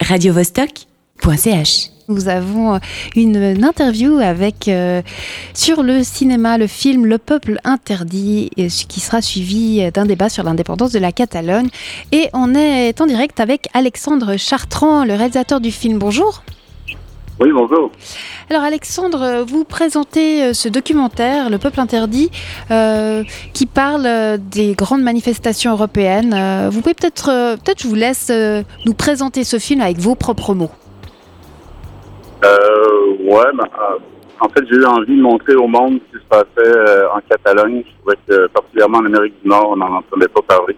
radiovostok.ch. Nous avons euh, une, interview avec euh, sur le cinéma, le film Le Peuple interdit, ce qui sera suivi d'un débat sur l'indépendance de la Catalogne. Et on est en direct avec Alexandre Chartrand, le réalisateur du film. Bonjour. Oui, bonjour. Alors Alexandre, vous présentez euh, ce documentaire, Le Peuple interdit, euh, qui parle euh, des grandes manifestations européennes. Vous pouvez peut-être, peut-être je vous laisse nous présenter ce film avec vos propres mots. Euh, ouais, euh, en fait, j'ai eu envie de montrer au monde ce qui se passait en Catalogne. Je trouvais que, particulièrement en Amérique du Nord, on n'en entendait pas parler.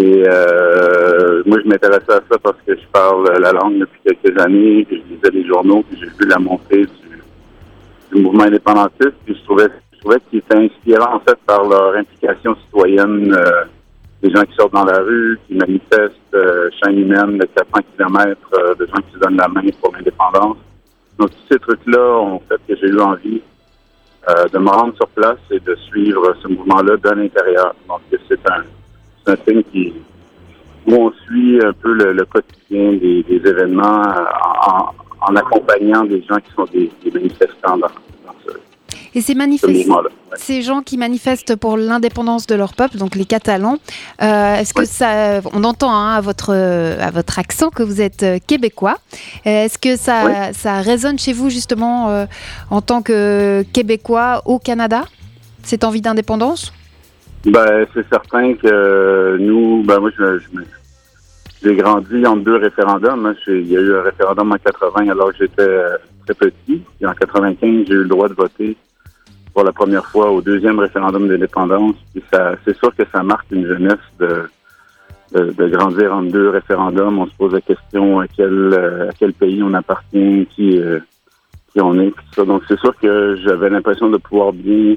Et euh, moi, je m'intéressais à ça parce que je parle la langue depuis quelques années, que je lisais les journaux, puis j'ai vu la montée du, du mouvement indépendantiste. Puis je trouvais, je trouvais qu'ils étaient inspirants, en fait, par leur implication citoyenne. euh, des gens qui sortent dans la rue, qui manifestent, euh, chaîne humaine de 400 km, euh, de gens qui se donnent la main pour l'indépendance. Donc, tous ces trucs-là ont fait que j'ai eu envie euh, de me rendre sur place et de suivre ce mouvement-là de l'intérieur. Donc, c'est un, c'est un film qui, où on suit un peu le, le quotidien des, des événements euh, en, en accompagnant des gens qui sont des, des manifestants dans, dans ce, Et ces. Ouais. ces gens qui manifestent pour l'indépendance de leur peuple, donc les Catalans, euh, est-ce que Oui. ça, on entend hein, à votre à votre accent que vous êtes euh, québécois. Est-ce que ça ça résonne chez vous justement euh, en tant que québécois au Canada cette envie d'indépendance? Ben, c'est certain que nous, ben moi, je, j'ai grandi entre deux référendums. hein. Il y a eu un référendum en 80 alors que j'étais euh, très petit. Et en 95, j'ai eu le droit de voter pour la première fois au deuxième référendum d'indépendance. Puis ça, c'est sûr que ça marque une jeunesse de, de, grandir entre deux référendums. On se pose la question à quel, euh, à quel pays on appartient, qui, euh, qui on est. puis ça. Donc c'est sûr que j'avais l'impression de pouvoir bien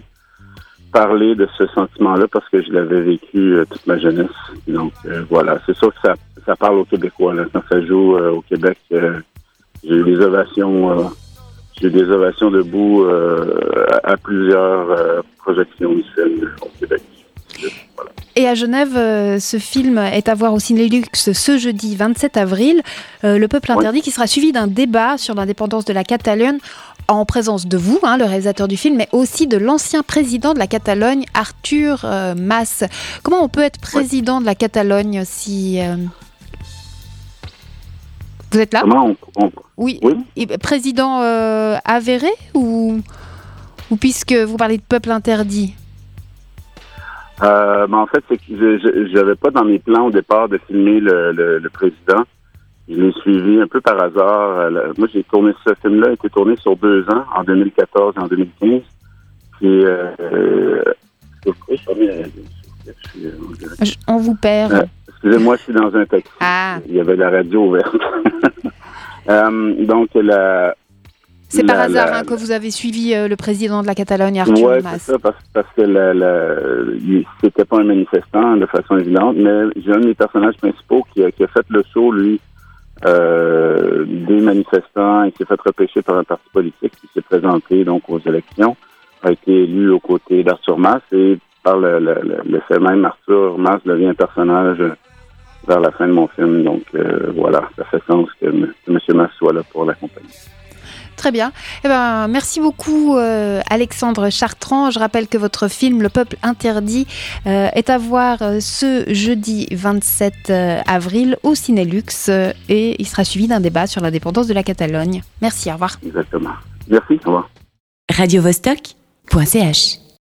parler de ce sentiment-là parce que je l'avais vécu euh, toute ma jeunesse. Donc euh, voilà, c'est sûr que ça, ça parle aux Québécois. Là. Quand ça joue euh, au Québec, j'ai eu des ovations, j'ai eu des ovations debout à, plusieurs projections du film au Québec. Voilà. Et à Genève, ce film est à voir au Cinélux ce jeudi 27 avril, Le Peuple Oui. interdit, qui sera suivi d'un débat sur l'indépendance de la Catalogne en présence de vous, hein, le réalisateur du film, mais aussi de l'ancien président de la Catalogne, Arthur euh, Mas. Comment on peut être président de la Catalogne si... euh, Vous êtes là? Comment on, on- Oui. oui? Et président euh, avéré ou... ou puisque vous parlez de peuple interdit? Euh, ben, en fait, c'est que je- j'avais pas dans mes plans au départ de filmer le, le, le président. Je l'ai suivi un peu par hasard. Euh, Moi, j'ai tourné ce film-là, a été tourné sur deux ans, en 2014 et en 2015. Puis, euh, On vous perd. Euh, Excusez-moi, je suis dans un taxi. Ah. Il y avait la radio ouverte. Euh, donc, la, C'est par hasard la- hein, que vous avez suivi euh, le président de la Catalogne, Arthur Ouais, Mas. c'est ça, parce, parce que il- c'était pas un manifestant de façon évidente, mais j'ai un des personnages principaux qui a, qui a fait le saut, lui, euh, des manifestants qui s'est fait repêcher par un parti politique qui s'est présenté donc aux élections, a été élu aux côtés d'Arthur Mas et par le, le, le, fait même, Arthur Mas devient un personnage vers la fin de mon film. Donc euh, voilà, ça fait sens que M. Mas soit là pour l'accompagner. Très bien. Eh ben, merci beaucoup, euh, Alexandre Chartrand. Je rappelle que votre film Le Peuple interdit euh, est à voir euh, ce jeudi 27 euh, avril au Cinélux et il sera suivi d'un débat sur l'indépendance de la Catalogne. Merci, au revoir. Exactement. Merci, au revoir. radiovostok.ch